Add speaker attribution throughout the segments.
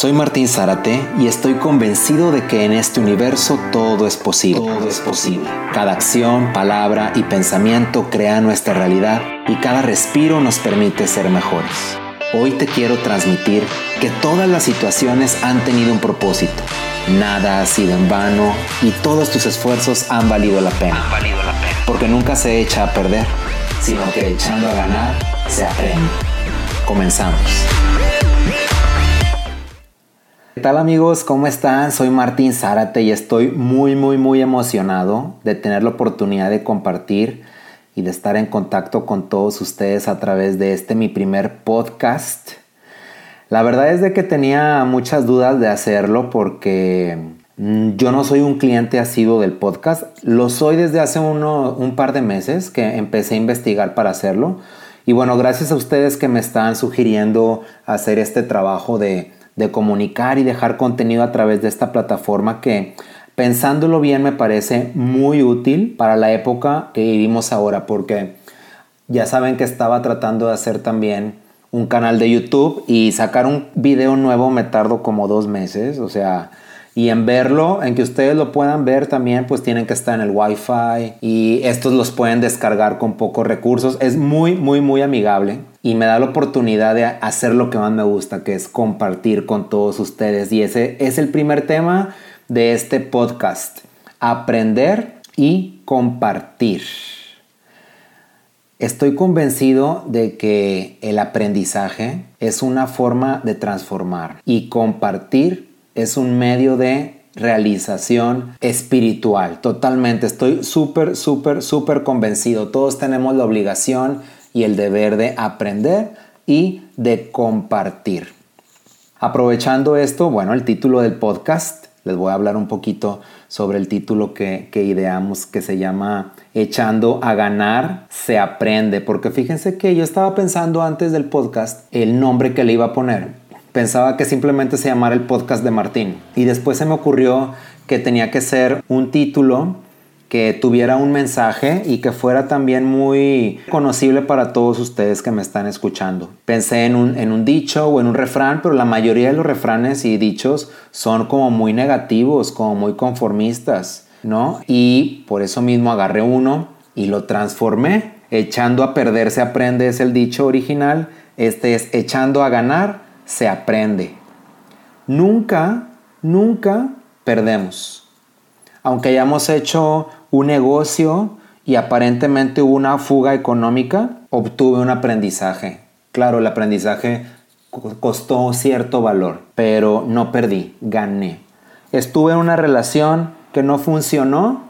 Speaker 1: Soy Martín Zárate y estoy convencido de que en este universo todo es posible. Todo es posible. Cada acción, palabra y pensamiento crea nuestra realidad y cada respiro nos permite ser mejores. Hoy te quiero transmitir que todas las situaciones han tenido un propósito. Nada ha sido en vano y todos tus esfuerzos han valido la pena.
Speaker 2: Han valido la pena.
Speaker 1: Porque nunca se echa a perder, sino que echando a ganar se aprende. Comenzamos. ¿Qué tal amigos? ¿Cómo están? Soy Martín Zárate y estoy muy muy muy emocionado de tener la oportunidad de compartir y de estar en contacto con todos ustedes a través de este mi primer podcast. La verdad es de que tenía muchas dudas de hacerlo porque mm, yo no soy un cliente asiduo del podcast. Lo soy desde hace uno, un par de meses que empecé a investigar para hacerlo. Y bueno, gracias a ustedes que me están sugiriendo hacer este trabajo de de comunicar y dejar contenido a través de esta plataforma que pensándolo bien me parece muy útil para la época que vivimos ahora porque ya saben que estaba tratando de hacer también un canal de YouTube y sacar un video nuevo me tardo como dos meses, o sea, y en verlo, en que ustedes lo puedan ver también, pues tienen que estar en el Wi-Fi y estos los pueden descargar con pocos recursos. Es muy, muy, muy amigable y me da la oportunidad de hacer lo que más me gusta, que es compartir con todos ustedes. Y ese es el primer tema de este podcast, aprender y compartir. Estoy convencido de que el aprendizaje es una forma de transformar y compartir es un medio de realización espiritual. Totalmente, estoy súper, súper, súper convencido. Todos tenemos la obligación y el deber de aprender y de compartir. Aprovechando esto, bueno, el título del podcast, les voy a hablar un poquito sobre el título que, que ideamos que se llama Echando a ganar se aprende, porque fíjense que yo estaba pensando antes del podcast el nombre que le iba a poner Pensaba que simplemente se llamara el podcast de Martín. Y después se me ocurrió que tenía que ser un título que tuviera un mensaje y que fuera también muy conocible para todos ustedes que me están escuchando. Pensé en un, en un dicho o en un refrán, pero la mayoría de los refranes y dichos son como muy negativos, como muy conformistas, ¿no? Y por eso mismo agarré uno y lo transformé. Echando a perder se aprende es el dicho original. Este es echando a ganar se aprende. Nunca, nunca perdemos. Aunque hayamos hecho un negocio y aparentemente hubo una fuga económica, obtuve un aprendizaje. Claro, el aprendizaje costó cierto valor, pero no perdí, gané. Estuve en una relación que no funcionó,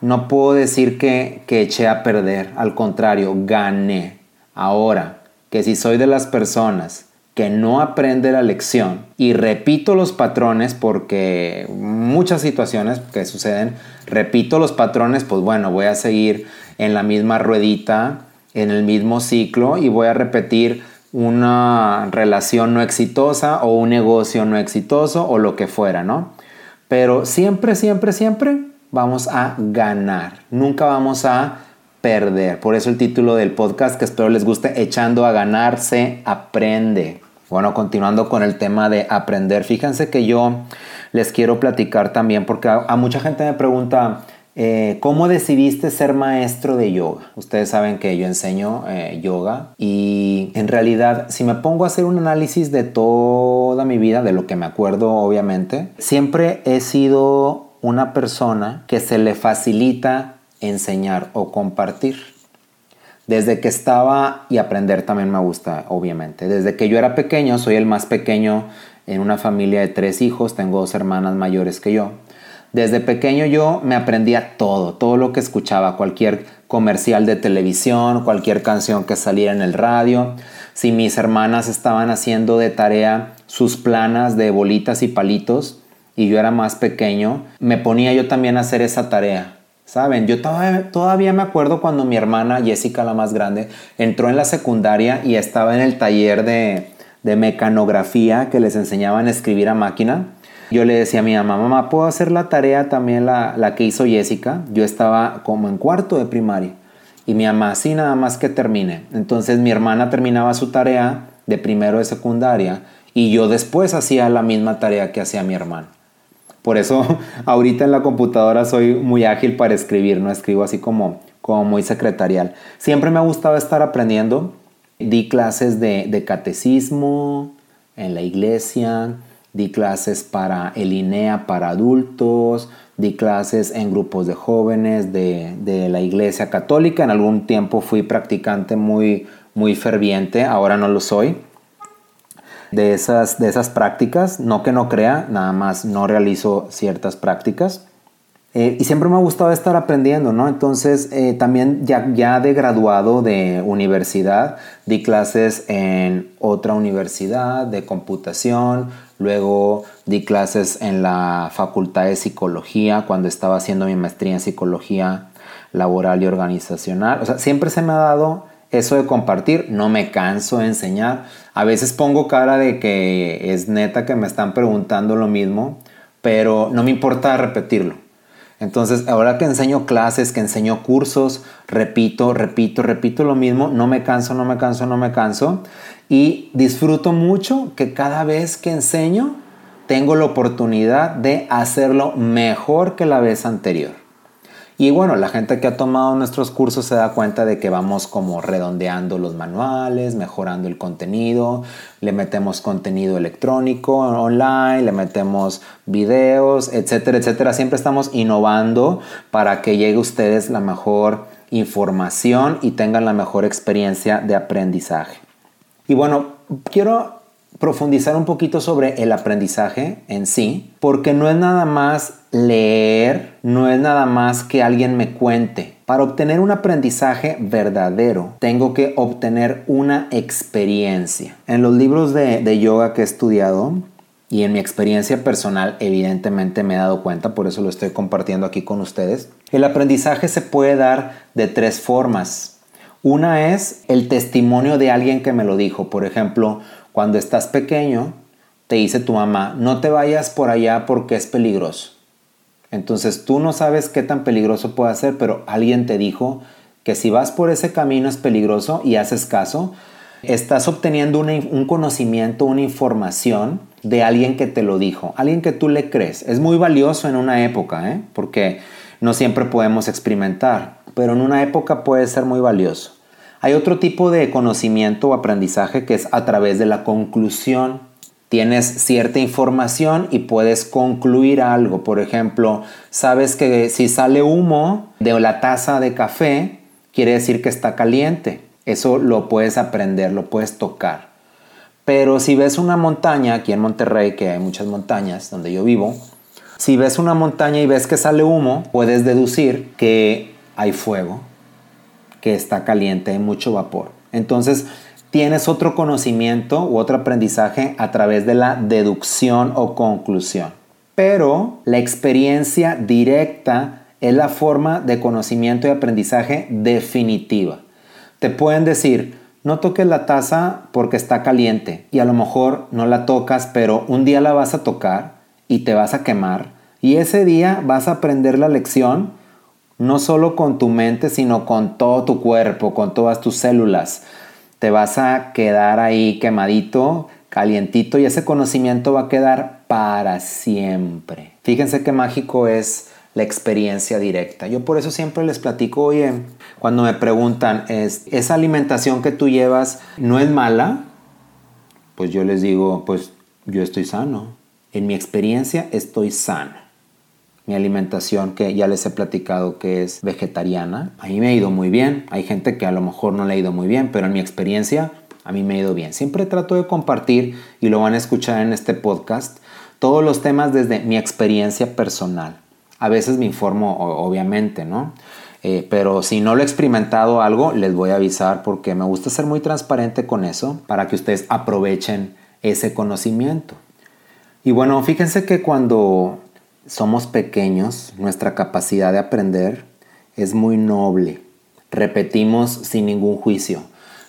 Speaker 1: no puedo decir que, que eché a perder, al contrario, gané. Ahora, que si soy de las personas que no aprende la lección y repito los patrones porque muchas situaciones que suceden, repito los patrones, pues bueno, voy a seguir en la misma ruedita, en el mismo ciclo y voy a repetir una relación no exitosa o un negocio no exitoso o lo que fuera, ¿no? Pero siempre, siempre, siempre vamos a ganar, nunca vamos a perder. Por eso el título del podcast que espero les guste, echando a ganar se aprende. Bueno, continuando con el tema de aprender, fíjense que yo les quiero platicar también porque a, mucha gente me pregunta, eh, ¿Cómo decidiste ser maestro de yoga? Ustedes saben que yo enseño eh, yoga y en realidad si me pongo a hacer un análisis de toda mi vida, de lo que me acuerdo obviamente, siempre he sido una persona que se le facilita enseñar o compartir. Desde que estaba, y aprender también me gusta, obviamente. Desde que yo era pequeño, soy el más pequeño en una familia de tres hijos, tengo dos hermanas mayores que yo. Desde pequeño yo me aprendía todo, todo lo que escuchaba, cualquier comercial de televisión, cualquier canción que saliera en el radio. Si mis hermanas estaban haciendo de tarea sus planas de bolitas y palitos y yo era más pequeño, me ponía yo también a hacer esa tarea. Saben, yo todavía, me acuerdo cuando mi hermana Jessica, la más grande, entró en la secundaria y estaba en el taller de, mecanografía que les enseñaban a escribir a máquina. Yo le decía a mi mamá, mamá, ¿puedo hacer la tarea también la, la que hizo Jessica? Yo estaba como en cuarto de primaria. Y mi mamá, sí, nada más que termine. Entonces mi hermana terminaba su tarea de primero de secundaria y yo después hacía la misma tarea que hacía mi hermano. Por eso ahorita en la computadora soy muy ágil para escribir, no escribo así como, como muy secretarial. Siempre me ha gustado estar aprendiendo. Di clases de, catecismo en la iglesia, di clases para el INEA para adultos, di clases en grupos de jóvenes de, de, la iglesia católica. En algún tiempo fui practicante muy, muy ferviente, ahora no lo soy de esas, de esas prácticas. No que no crea, nada más no realizo ciertas prácticas. Eh, y siempre me ha gustado estar aprendiendo, ¿no? Entonces, eh, también ya, ya de graduado de universidad, di clases en otra universidad de computación, luego di clases en la Facultad de Psicología cuando estaba haciendo mi maestría en Psicología Laboral y Organizacional. O sea, siempre se me ha dado eso de compartir, no me canso de enseñar. A veces pongo cara de que es neta que me están preguntando lo mismo, pero no me importa repetirlo. Entonces, ahora que enseño clases, que enseño cursos, repito, repito, repito lo mismo, no me canso, no me canso, no me canso. Y disfruto mucho que cada vez que enseño, tengo la oportunidad de hacerlo mejor que la vez anterior. Y bueno, la gente que ha tomado nuestros cursos se da cuenta de que vamos como redondeando los manuales, mejorando el contenido, le metemos contenido electrónico online, le metemos videos, etcétera, etcétera. Siempre estamos innovando para que llegue a ustedes la mejor información y tengan la mejor experiencia de aprendizaje. Y bueno, quiero profundizar un poquito sobre el aprendizaje en sí, porque no es nada más leer, no es nada más que alguien me cuente. Para obtener un aprendizaje verdadero, tengo que obtener una experiencia. En los libros de, yoga que he estudiado, y en mi experiencia personal, evidentemente me he dado cuenta, por eso lo estoy compartiendo aquí con ustedes. El aprendizaje se puede dar de tres formas. Una es el testimonio de alguien que me lo dijo. Por ejemplo, cuando estás pequeño, te dice tu mamá, no te vayas por allá porque es peligroso. Entonces tú no sabes qué tan peligroso puede ser, pero alguien te dijo que si vas por ese camino es peligroso y haces caso, estás obteniendo un conocimiento, una información de alguien que te lo dijo, alguien que tú le crees. Es muy valioso en una época, ¿eh? porque no siempre podemos experimentar, pero en una época puede ser muy valioso. Hay otro tipo de conocimiento o aprendizaje que es a través de la conclusión. Tienes cierta información y puedes concluir algo. Por ejemplo, sabes que si sale humo de la taza de café, quiere decir que está caliente. Eso lo puedes aprender, lo puedes tocar. Pero si ves una montaña, aquí en Monterrey, que hay muchas montañas donde yo vivo, si ves una montaña y ves que sale humo, puedes deducir que hay fuego que está caliente, hay mucho vapor. Entonces, tienes otro conocimiento u otro aprendizaje a través de la deducción o conclusión. Pero la experiencia directa es la forma de conocimiento y aprendizaje definitiva. Te pueden decir, no toques la taza porque está caliente y a lo mejor no la tocas, pero un día la vas a tocar y te vas a quemar y ese día vas a aprender la lección no solo con tu mente, sino con todo tu cuerpo, con todas tus células. Te vas a quedar ahí quemadito, calientito y ese conocimiento va a quedar para siempre. Fíjense qué mágico es la experiencia directa. Yo por eso siempre les platico, oye, cuando me preguntan, ¿es, ¿esa alimentación que tú llevas no es mala? Pues yo les digo, pues yo estoy sano. En mi experiencia estoy sano mi alimentación que ya les he platicado que es vegetariana, a mí me ha ido muy bien. Hay gente que a lo mejor no le ha ido muy bien, pero en mi experiencia a mí me ha ido bien. Siempre trato de compartir y lo van a escuchar en este podcast todos los temas desde mi experiencia personal. A veces me informo, obviamente, ¿no? Eh, pero si no lo he experimentado algo, les voy a avisar porque me gusta ser muy transparente con eso para que ustedes aprovechen ese conocimiento. Y bueno, fíjense que cuando somos pequeños, nuestra capacidad de aprender es muy noble. Repetimos sin ningún juicio.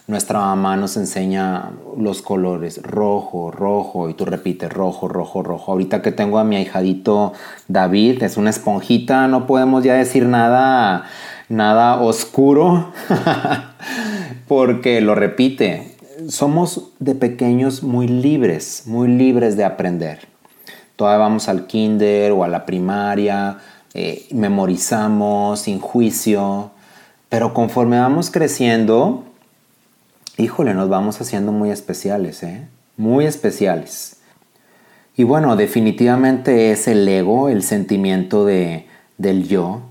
Speaker 1: Nuestra mamá nos enseña los colores, rojo, rojo, y tú repites rojo, rojo, rojo. Ahorita que tengo a mi ahijadito David, es una esponjita, no podemos ya decir nada, nada oscuro, porque lo repite. somos de pequeños muy libres, muy libres de aprender. Todavía vamos al kinder o a la primaria, eh, memorizamos sin juicio, pero conforme vamos creciendo, híjole, nos vamos haciendo muy especiales, ¿eh? Muy especiales. Y bueno, definitivamente es el ego, el sentimiento de, del yo,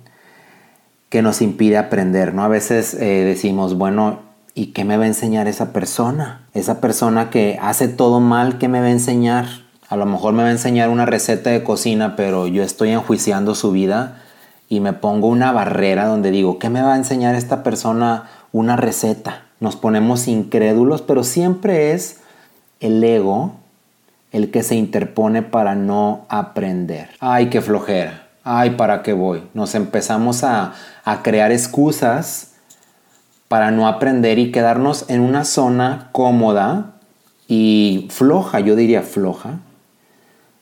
Speaker 1: que nos impide aprender, ¿no? A veces eh, decimos, bueno, ¿y qué me va a enseñar esa persona? Esa persona que hace todo mal, ¿qué me va a enseñar? A lo mejor me va a enseñar una receta de cocina, pero yo estoy enjuiciando su vida y me pongo una barrera donde digo, ¿qué me va a enseñar esta persona una receta? Nos ponemos incrédulos, pero siempre es el ego el que se interpone para no aprender. Ay, qué flojera. Ay, ¿para qué voy? Nos empezamos a, a crear excusas para no aprender y quedarnos en una zona cómoda y floja, yo diría floja,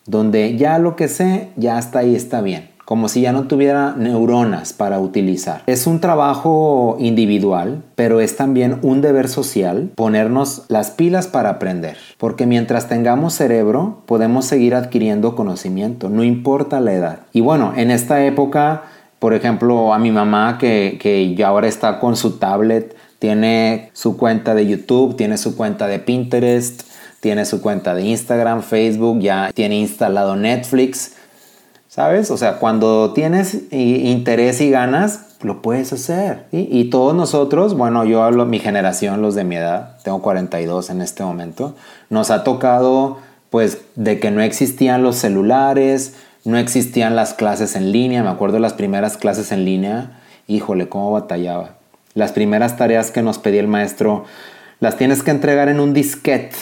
Speaker 1: donde ya lo que sé, ya hasta ahí está bien, como si ya no tuviera neuronas para utilizar. Es un trabajo individual, pero es también un deber social ponernos las pilas para aprender, porque mientras tengamos cerebro, podemos seguir adquiriendo conocimiento, no importa la edad. Y bueno, en esta época, por ejemplo, a mi mamá que, que ya ahora está con su tablet, tiene su cuenta de YouTube, tiene su cuenta de Pinterest, tiene su cuenta de Instagram, Facebook, ya tiene instalado Netflix, ¿sabes? O sea, cuando tienes interés y ganas, lo puedes hacer. Y todos nosotros, bueno, yo hablo, mi generación, los de mi edad, tengo 42 en este momento, nos ha tocado pues de que no existían los celulares, no existían las clases en línea, me acuerdo las primeras clases en línea, híjole, cómo batallaba. Las primeras tareas que nos pedía el maestro, las tienes que entregar en un disquete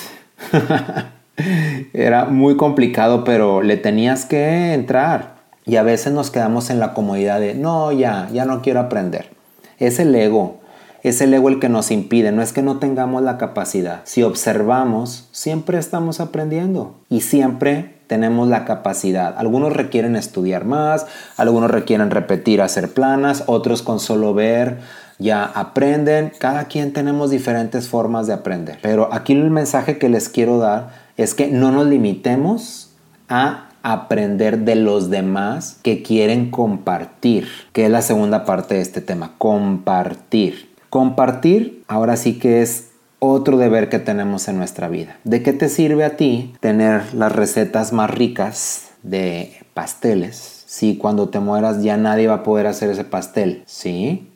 Speaker 1: Era muy complicado, pero le tenías que entrar. Y a veces nos quedamos en la comodidad de, no, ya, ya no quiero aprender. Es el ego, es el ego el que nos impide, no es que no tengamos la capacidad. Si observamos, siempre estamos aprendiendo y siempre tenemos la capacidad. Algunos requieren estudiar más, algunos requieren repetir, hacer planas, otros con solo ver ya aprenden, cada quien tenemos diferentes formas de aprender. Pero aquí el mensaje que les quiero dar es que no nos limitemos a aprender de los demás que quieren compartir, que es la segunda parte de este tema, compartir. Compartir ahora sí que es otro deber que tenemos en nuestra vida. ¿De qué te sirve a ti tener las recetas más ricas de pasteles si cuando te mueras ya nadie va a poder hacer ese pastel? ¿Sí?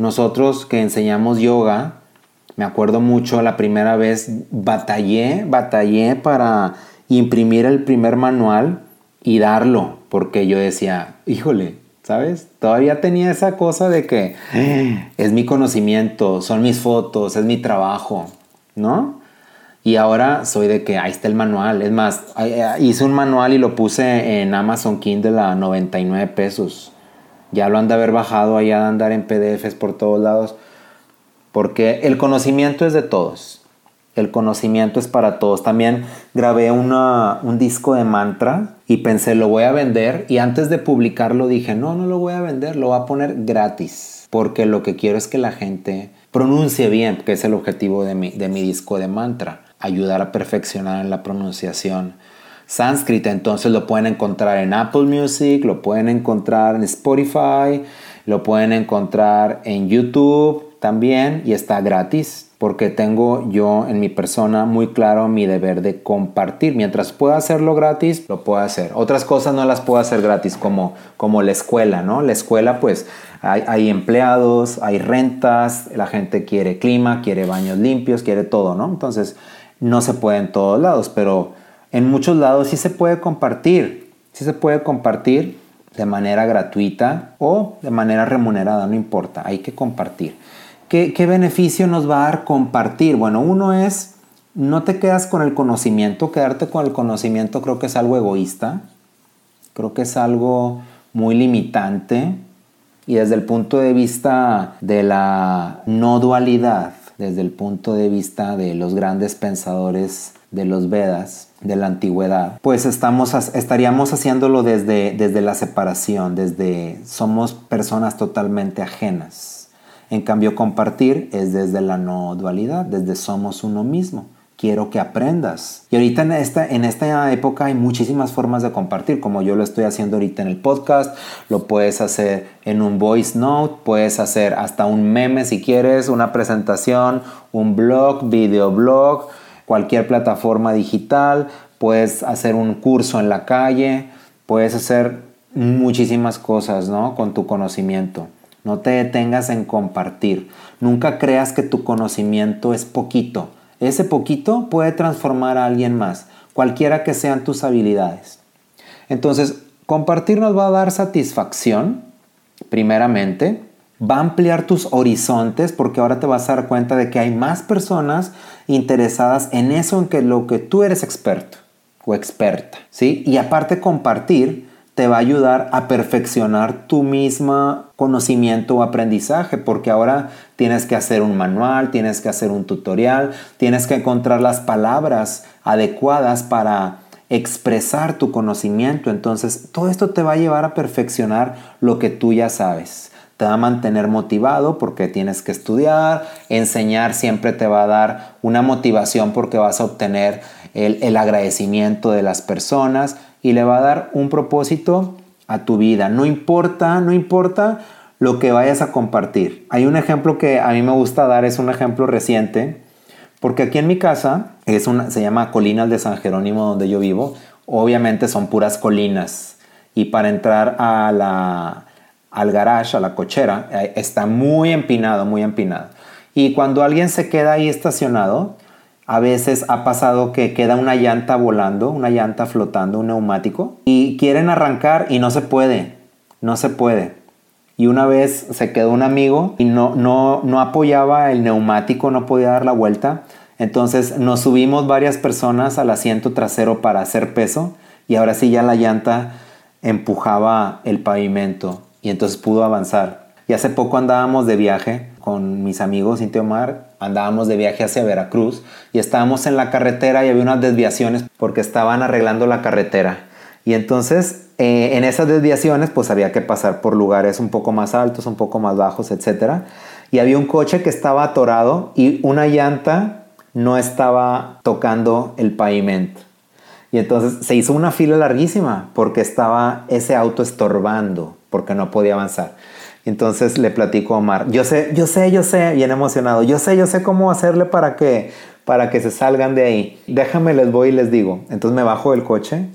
Speaker 1: Nosotros que enseñamos yoga, me acuerdo mucho la primera vez, batallé, batallé para imprimir el primer manual y darlo, porque yo decía, híjole, ¿sabes? Todavía tenía esa cosa de que es mi conocimiento, son mis fotos, es mi trabajo, ¿no? Y ahora soy de que ahí está el manual. Es más, hice un manual y lo puse en Amazon Kindle a 99 pesos ya lo han de haber bajado, allá de andar en PDFs por todos lados, porque el conocimiento es de todos, el conocimiento es para todos. También grabé un disco de mantra y pensé, lo voy a vender y antes de publicarlo dije, no, no lo voy a vender, lo voy a poner gratis, porque lo que quiero es que la gente pronuncie bien, que es el objetivo de mi, de mi disco de mantra, ayudar a perfeccionar en la pronunciación sánscrito. Entonces lo pueden encontrar en Apple Music, lo pueden encontrar en Spotify, lo pueden encontrar en YouTube también y está gratis porque tengo yo en mi persona muy claro mi deber de compartir. Mientras pueda hacerlo gratis, lo puedo hacer. Otras cosas no las puedo hacer gratis, como, como la escuela, ¿no? La escuela, pues hay, hay, empleados, hay rentas, la gente quiere clima, quiere baños limpios, quiere todo, ¿no? Entonces, no se puede en todos lados, pero en muchos lados sí se puede compartir, sí se puede compartir de manera gratuita o de manera remunerada, no importa, hay que compartir. ¿Qué, ¿Qué, beneficio nos va a dar compartir? Bueno, uno es, no te quedas con el conocimiento, quedarte con el conocimiento creo que es algo egoísta, creo que es algo muy limitante y desde el punto de vista de la no dualidad, desde el punto de vista de los grandes pensadores de los Vedas, de la antigüedad, pues estamos, estaríamos haciéndolo desde, desde la separación, desde somos personas totalmente ajenas. En cambio, compartir es desde la no dualidad, desde somos uno mismo quiero que aprendas. Y ahorita en esta, en esta época hay muchísimas formas de compartir, como yo lo estoy haciendo ahorita en el podcast, lo puedes hacer en un voice note, puedes hacer hasta un meme si quieres, una presentación, un blog, videoblog, cualquier plataforma digital, puedes hacer un curso en la calle, puedes hacer muchísimas cosas, ¿no? Con tu conocimiento. No te detengas en compartir. Nunca creas que tu conocimiento es poquito ese poquito puede transformar a alguien más, cualquiera que sean tus habilidades. Entonces, compartir nos va a dar satisfacción, primeramente, va a ampliar tus horizontes porque ahora te vas a dar cuenta de que hay más personas interesadas en eso en que lo que tú eres experto o experta, ¿sí? Y aparte compartir te va a ayudar a perfeccionar tu misma conocimiento o aprendizaje, porque ahora tienes que hacer un manual, tienes que hacer un tutorial, tienes que encontrar las palabras adecuadas para expresar tu conocimiento. Entonces, todo esto te va a llevar a perfeccionar lo que tú ya sabes. Te va a mantener motivado porque tienes que estudiar, enseñar siempre te va a dar una motivación porque vas a obtener el, el agradecimiento de las personas y le va a dar un propósito a tu vida. No importa, no importa lo que vayas a compartir. Hay un ejemplo que a mí me gusta dar, es un ejemplo reciente, porque aquí en mi casa es una, se llama Colinas de San Jerónimo donde yo vivo. Obviamente son puras colinas y para entrar a la, al garage, a la cochera, está muy empinado, muy empinado. Y cuando alguien se queda ahí estacionado, a veces ha pasado que queda una llanta volando, una llanta flotando, un neumático, y quieren arrancar y no se puede, no se puede. Y una vez se quedó un amigo y no, no, no apoyaba el neumático, no podía dar la vuelta. Entonces nos subimos varias personas al asiento trasero para hacer peso y ahora sí ya la llanta empujaba el pavimento y entonces pudo avanzar. Y hace poco andábamos de viaje con mis amigos Cintia Omar, andábamos de viaje hacia Veracruz y estábamos en la carretera y había unas desviaciones porque estaban arreglando la carretera. Y entonces eh, en esas desviaciones pues había que pasar por lugares un poco más altos, un poco más bajos, etc. Y había un coche que estaba atorado y una llanta no estaba tocando el pavimento. Y entonces se hizo una fila larguísima porque estaba ese auto estorbando, porque no podía avanzar. Entonces le platico a Omar, yo sé, yo sé, yo sé, bien emocionado, yo sé, yo sé cómo hacerle para que, para que se salgan de ahí. Déjame, les voy y les digo. Entonces me bajo del coche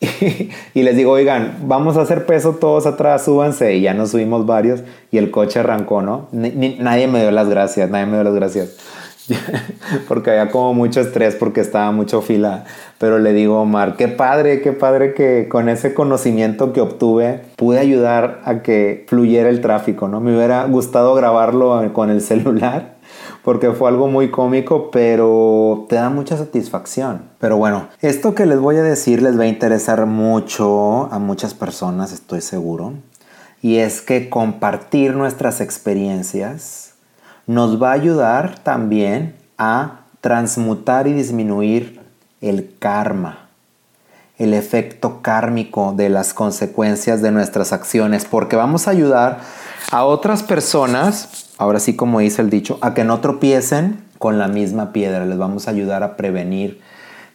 Speaker 1: y, les digo, oigan, vamos a hacer peso todos atrás, súbanse. Y ya nos subimos varios y el coche arrancó, ¿no? nadie me dio las gracias, nadie me dio las gracias. porque había como mucho estrés porque estaba mucho fila. Pero le digo, Omar, qué padre, qué padre que con ese conocimiento que obtuve pude ayudar a que fluyera el tráfico, ¿no? Me hubiera gustado grabarlo con el celular porque fue algo muy cómico, pero te da mucha satisfacción. Pero bueno, esto que les voy a decir les va a interesar mucho a muchas personas, estoy seguro. Y es que compartir nuestras experiencias nos va a ayudar también a transmutar y disminuir el karma, el efecto kármico de las consecuencias de nuestras acciones, porque vamos a ayudar a otras personas, ahora sí como dice el dicho, a que no tropiecen con la misma piedra, les vamos a ayudar a prevenir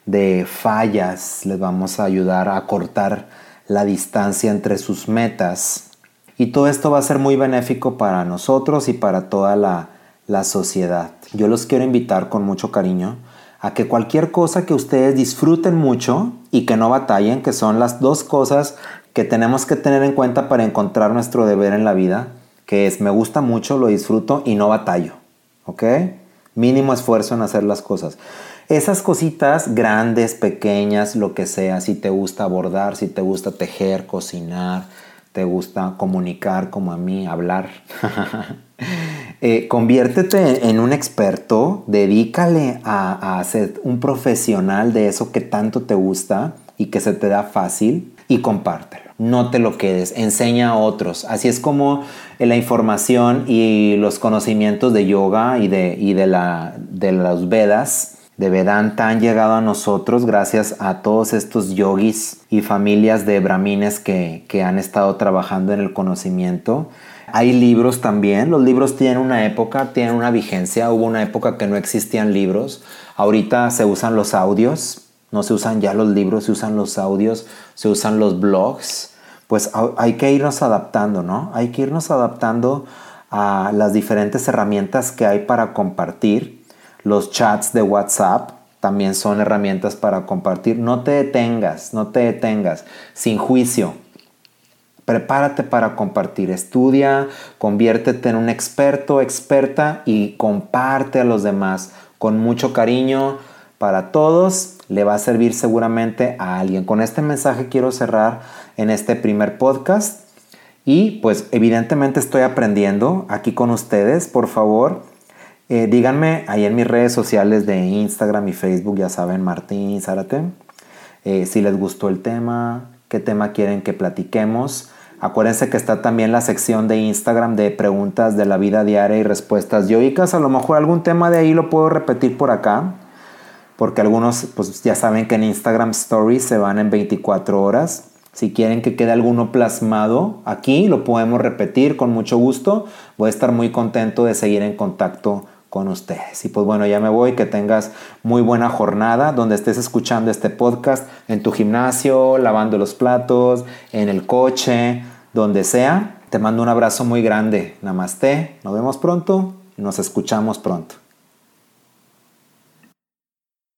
Speaker 1: de fallas, les vamos a ayudar a cortar la distancia entre sus metas. Y todo esto va a ser muy benéfico para nosotros y para toda la la sociedad. Yo los quiero invitar con mucho cariño a que cualquier cosa que ustedes disfruten mucho y que no batallen, que son las dos cosas que tenemos que tener en cuenta para encontrar nuestro deber en la vida, que es me gusta mucho, lo disfruto y no batallo. ¿Ok? Mínimo esfuerzo en hacer las cosas. Esas cositas grandes, pequeñas, lo que sea, si te gusta bordar, si te gusta tejer, cocinar, te gusta comunicar como a mí, hablar. Eh, conviértete en un experto, dedícale a, a, ser un profesional de eso que tanto te gusta y que se te da fácil y compártelo. No te lo quedes, enseña a otros. Así es como la información y los conocimientos de yoga y de, y de, la, de los Vedas de Vedanta han llegado a nosotros gracias a todos estos yogis y familias de brahmines que, que han estado trabajando en el conocimiento Hay libros también. Los libros tienen una época, tienen una vigencia. Hubo una época que no existían libros. Ahorita se usan los audios. No se usan ya los libros, se usan los audios, se usan los blogs. Pues hay que irnos adaptando, ¿no? Hay que irnos adaptando a las diferentes herramientas que hay para compartir. Los chats de WhatsApp también son herramientas para compartir. No te detengas, no te detengas, sin juicio. Prepárate para compartir, estudia, conviértete en un experto, experta y comparte a los demás con mucho cariño para todos. Le va a servir seguramente a alguien. Con este mensaje quiero cerrar en este primer podcast. Y pues evidentemente estoy aprendiendo aquí con ustedes. Por favor, eh, díganme ahí en mis redes sociales de Instagram y Facebook, ya saben, Martín Zárate, eh, si les gustó el tema, qué tema quieren que platiquemos. Acuérdense que está también la sección de Instagram de preguntas de la vida diaria y respuestas yoicas. A lo mejor algún tema de ahí lo puedo repetir por acá, porque algunos pues ya saben que en Instagram Stories se van en 24 horas. Si quieren que quede alguno plasmado aquí, lo podemos repetir con mucho gusto. Voy a estar muy contento de seguir en contacto con ustedes. Y pues bueno, ya me voy, que tengas muy buena jornada donde estés escuchando este podcast en tu gimnasio, lavando los platos, en el coche, donde sea. Te mando un abrazo muy grande. Namaste. Nos vemos pronto y nos escuchamos pronto.